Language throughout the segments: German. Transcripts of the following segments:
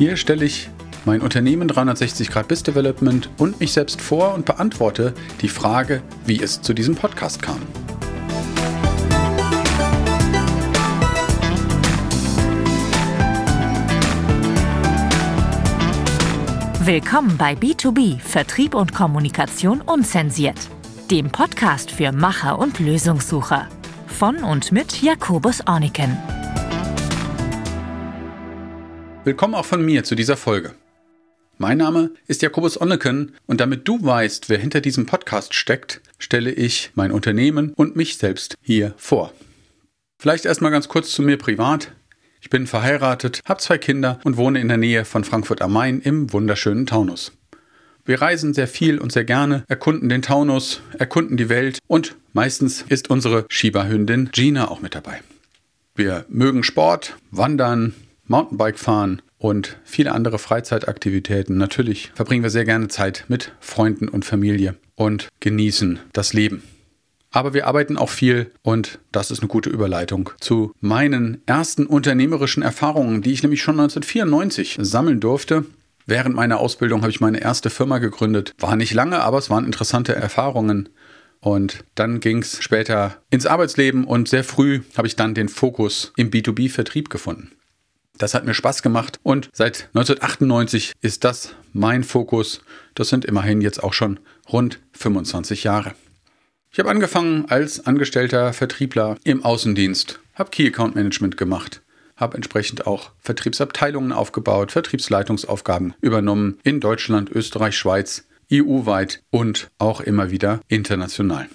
Hier stelle ich mein Unternehmen 360 Grad Biz Development und mich selbst vor und beantworte die Frage, wie es zu diesem Podcast kam. Willkommen bei B2B Vertrieb und Kommunikation unzensiert, dem Podcast für Macher und Lösungssucher. Von und mit Jakobus Orniken. Willkommen auch von mir zu dieser Folge. Mein Name ist Jakobus Onneken und damit du weißt, wer hinter diesem Podcast steckt, stelle ich mein Unternehmen und mich selbst hier vor. Vielleicht erstmal ganz kurz zu mir privat. Ich bin verheiratet, habe zwei Kinder und wohne in der Nähe von Frankfurt am Main im wunderschönen Taunus. Wir reisen sehr viel und sehr gerne, erkunden den Taunus, erkunden die Welt und meistens ist unsere Shiba-Hündin Gina auch mit dabei. Wir mögen Sport, Wandern, Mountainbike fahren und viele andere Freizeitaktivitäten. Natürlich verbringen wir sehr gerne Zeit mit Freunden und Familie und genießen das Leben. Aber wir arbeiten auch viel und das ist eine gute Überleitung zu meinen ersten unternehmerischen Erfahrungen, die ich nämlich schon 1994 sammeln durfte. Während meiner Ausbildung habe ich meine erste Firma gegründet. War nicht lange, aber es waren interessante Erfahrungen. Und dann ging es später ins Arbeitsleben und sehr früh habe ich dann den Fokus im B2B-Vertrieb gefunden. Das hat mir Spaß gemacht und seit 1998 ist das mein Fokus. Das sind immerhin jetzt auch schon rund 25 Jahre. Ich habe angefangen als angestellter Vertriebler im Außendienst, habe Key Account Management gemacht, habe entsprechend auch Vertriebsabteilungen aufgebaut, Vertriebsleitungsaufgaben übernommen in Deutschland, Österreich, Schweiz, EU-weit und auch immer wieder international.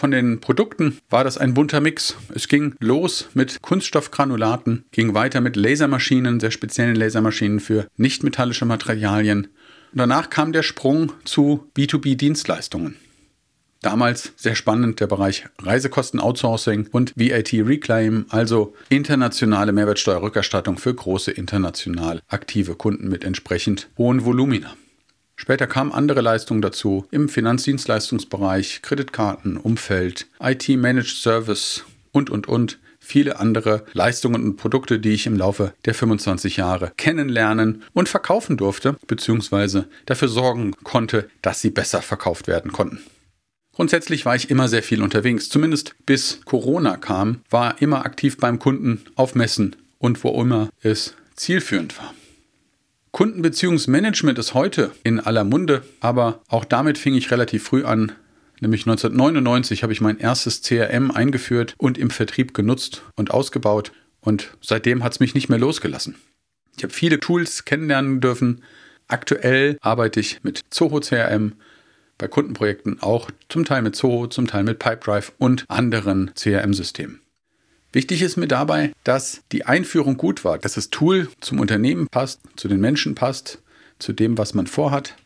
Von den Produkten war das ein bunter Mix. Es ging los mit Kunststoffgranulaten, ging weiter mit Lasermaschinen, sehr speziellen Lasermaschinen für nichtmetallische Materialien. Und danach kam der Sprung zu B2B-Dienstleistungen. Damals sehr spannend der Bereich Reisekosten-Outsourcing und VAT Reclaim, also internationale Mehrwertsteuerrückerstattung für große international aktive Kunden mit entsprechend hohen Volumina. Später kamen andere Leistungen dazu im Finanzdienstleistungsbereich, Kreditkarten, Umfeld, IT-Managed Service und, und, und. Viele andere Leistungen und Produkte, die ich im Laufe der 25 Jahre kennenlernen und verkaufen durfte, beziehungsweise dafür sorgen konnte, dass sie besser verkauft werden konnten. Grundsätzlich war ich immer sehr viel unterwegs, zumindest bis Corona kam, war immer aktiv beim Kunden auf Messen und wo immer es zielführend war. Kundenbeziehungsmanagement ist heute in aller Munde, aber auch damit fing ich relativ früh an. Nämlich 1999 habe ich mein erstes CRM eingeführt und im Vertrieb genutzt und ausgebaut und seitdem hat es mich nicht mehr losgelassen. Ich habe viele Tools kennenlernen dürfen. Aktuell arbeite ich mit Zoho CRM, bei Kundenprojekten auch zum Teil mit Zoho, zum Teil mit Pipedrive und anderen CRM-Systemen. Wichtig ist mir dabei, dass die Einführung gut war, dass das Tool zum Unternehmen passt, zu den Menschen passt, zu dem, was man vorhat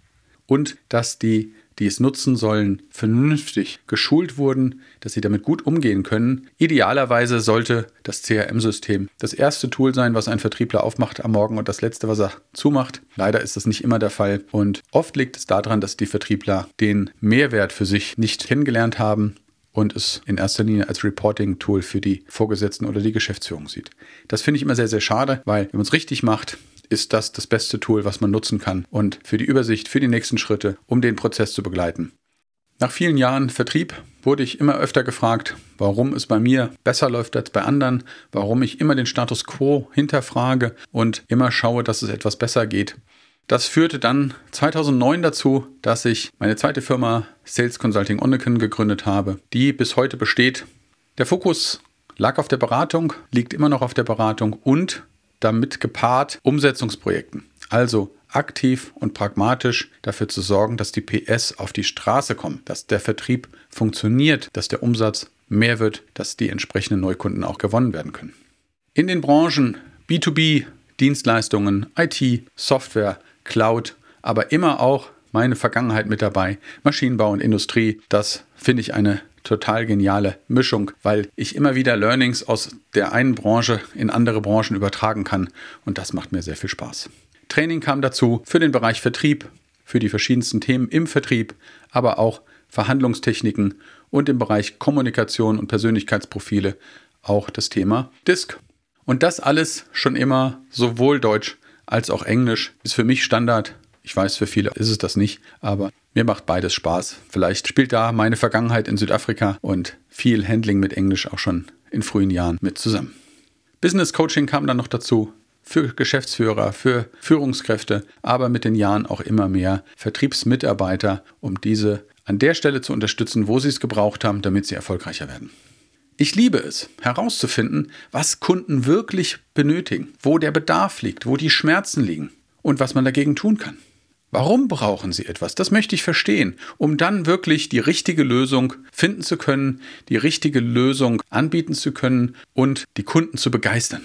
und dass die, die es nutzen sollen, vernünftig geschult wurden, dass sie damit gut umgehen können. Idealerweise sollte das CRM-System das erste Tool sein, was ein Vertriebler aufmacht am Morgen und das letzte, was er zumacht. Leider ist das nicht immer der Fall und oft liegt es daran, dass die Vertriebler den Mehrwert für sich nicht kennengelernt haben und es in erster Linie als Reporting-Tool für die Vorgesetzten oder die Geschäftsführung sieht. Das finde ich immer sehr, sehr schade, weil wenn man es richtig macht, ist das das beste Tool, was man nutzen kann und für die Übersicht, für die nächsten Schritte, um den Prozess zu begleiten. Nach vielen Jahren Vertrieb wurde ich immer öfter gefragt, warum es bei mir besser läuft als bei anderen, warum ich immer den Status quo hinterfrage und immer schaue, dass es etwas besser geht. Das führte dann 2009 dazu, dass ich meine zweite Firma Sales Consulting Onneken gegründet habe, die bis heute besteht. Der Fokus lag auf der Beratung, liegt immer noch auf der Beratung und damit gepaart Umsetzungsprojekten. Also aktiv und pragmatisch dafür zu sorgen, dass die PS auf die Straße kommen, dass der Vertrieb funktioniert, dass der Umsatz mehr wird, dass die entsprechenden Neukunden auch gewonnen werden können. In den Branchen B2B, Dienstleistungen, IT, Software, Cloud, aber immer auch meine Vergangenheit mit dabei. Maschinenbau und Industrie, das finde ich eine total geniale Mischung, weil ich immer wieder Learnings aus der einen Branche in andere Branchen übertragen kann und das macht mir sehr viel Spaß. Training kam dazu für den Bereich Vertrieb, für die verschiedensten Themen im Vertrieb, aber auch Verhandlungstechniken und im Bereich Kommunikation und Persönlichkeitsprofile auch das Thema DISC. Und das alles schon immer sowohl Deutsch als auch Englisch ist für mich Standard. Ich weiß, für viele ist es das nicht, aber mir macht beides Spaß. Vielleicht spielt da meine Vergangenheit in Südafrika und viel Handling mit Englisch auch schon in frühen Jahren mit zusammen. Business Coaching kam dann noch dazu für Geschäftsführer, für Führungskräfte, aber mit den Jahren auch immer mehr Vertriebsmitarbeiter, um diese an der Stelle zu unterstützen, wo sie es gebraucht haben, damit sie erfolgreicher werden. Ich liebe es, herauszufinden, was Kunden wirklich benötigen, wo der Bedarf liegt, wo die Schmerzen liegen und was man dagegen tun kann. Warum brauchen sie etwas? Das möchte ich verstehen, um dann wirklich die richtige Lösung finden zu können, die richtige Lösung anbieten zu können und die Kunden zu begeistern.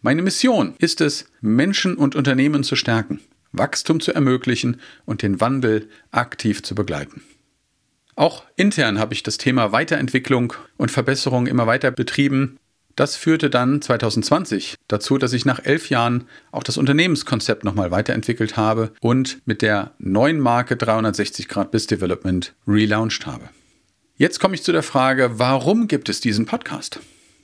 Meine Mission ist es, Menschen und Unternehmen zu stärken, Wachstum zu ermöglichen und den Wandel aktiv zu begleiten. Auch intern habe ich das Thema Weiterentwicklung und Verbesserung immer weiter betrieben. Das führte dann 2020 dazu, dass ich nach elf Jahren auch das Unternehmenskonzept nochmal weiterentwickelt habe und mit der neuen Marke 360 Grad Biz Development relaunched habe. Jetzt komme ich zu der Frage, warum gibt es diesen Podcast?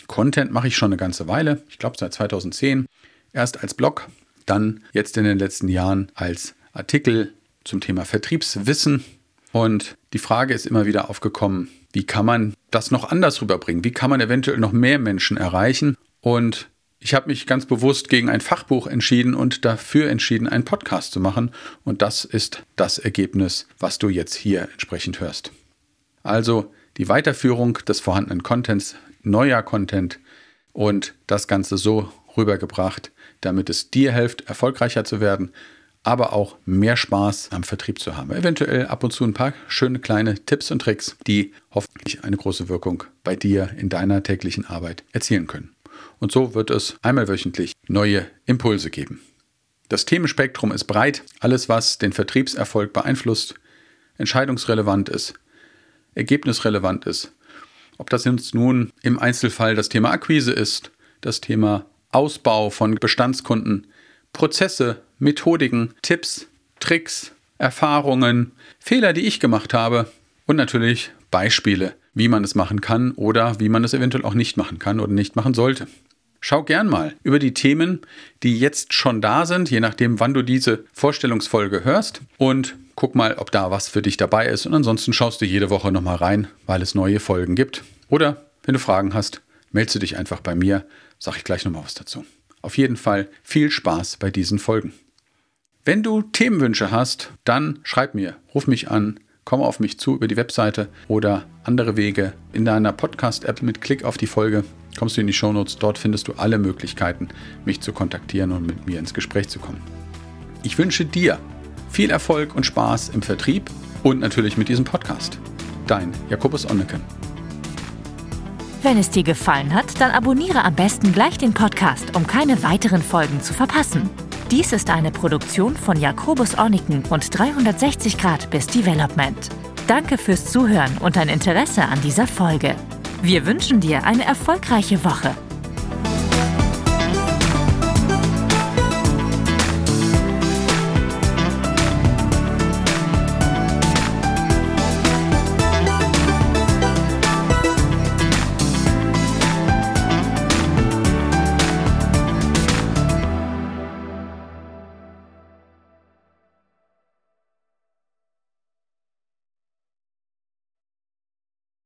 Content mache ich schon eine ganze Weile, ich glaube seit 2010. Erst als Blog, dann jetzt in den letzten Jahren als Artikel zum Thema Vertriebswissen. Und die Frage ist immer wieder aufgekommen, wie kann man das noch anders rüberbringen? Wie kann man eventuell noch mehr Menschen erreichen? Und ich habe mich ganz bewusst gegen ein Fachbuch entschieden und dafür entschieden, einen Podcast zu machen. Und das ist das Ergebnis, was du jetzt hier entsprechend hörst. Also die Weiterführung des vorhandenen Contents neuer Content und das Ganze so rübergebracht, damit es dir hilft, erfolgreicher zu werden, aber auch mehr Spaß am Vertrieb zu haben. Eventuell ab und zu ein paar schöne kleine Tipps und Tricks, die hoffentlich eine große Wirkung bei dir in deiner täglichen Arbeit erzielen können. Und so wird es einmal wöchentlich neue Impulse geben. Das Themenspektrum ist breit. Alles, was den Vertriebserfolg beeinflusst, entscheidungsrelevant ist, ergebnisrelevant ist, ob das jetzt nun im Einzelfall das Thema Akquise ist, das Thema Ausbau von Bestandskunden, Prozesse, Methodiken, Tipps, Tricks, Erfahrungen, Fehler, die ich gemacht habe und natürlich Beispiele, wie man es machen kann oder wie man es eventuell auch nicht machen kann oder nicht machen sollte. Schau gern mal über die Themen, die jetzt schon da sind, je nachdem, wann du diese Vorstellungsfolge hörst und guck mal, ob da was für dich dabei ist und ansonsten schaust du jede Woche nochmal rein, weil es neue Folgen gibt. Oder wenn du Fragen hast, meldest du dich einfach bei mir, sag ich gleich nochmal was dazu. Auf jeden Fall viel Spaß bei diesen Folgen. Wenn du Themenwünsche hast, dann schreib mir, ruf mich an, komm auf mich zu über die Webseite oder andere Wege. In deiner Podcast-App mit Klick auf die Folge kommst du in die Shownotes. Dort findest du alle Möglichkeiten, mich zu kontaktieren und mit mir ins Gespräch zu kommen. Ich wünsche dir viel Erfolg und Spaß im Vertrieb und natürlich mit diesem Podcast. Dein Jakobus Onneken. Wenn es dir gefallen hat, dann abonniere am besten gleich den Podcast, um keine weiteren Folgen zu verpassen. Dies ist eine Produktion von Jakobus Orniken und 360 Grad bis Development. Danke fürs Zuhören und dein Interesse an dieser Folge. Wir wünschen dir eine erfolgreiche Woche.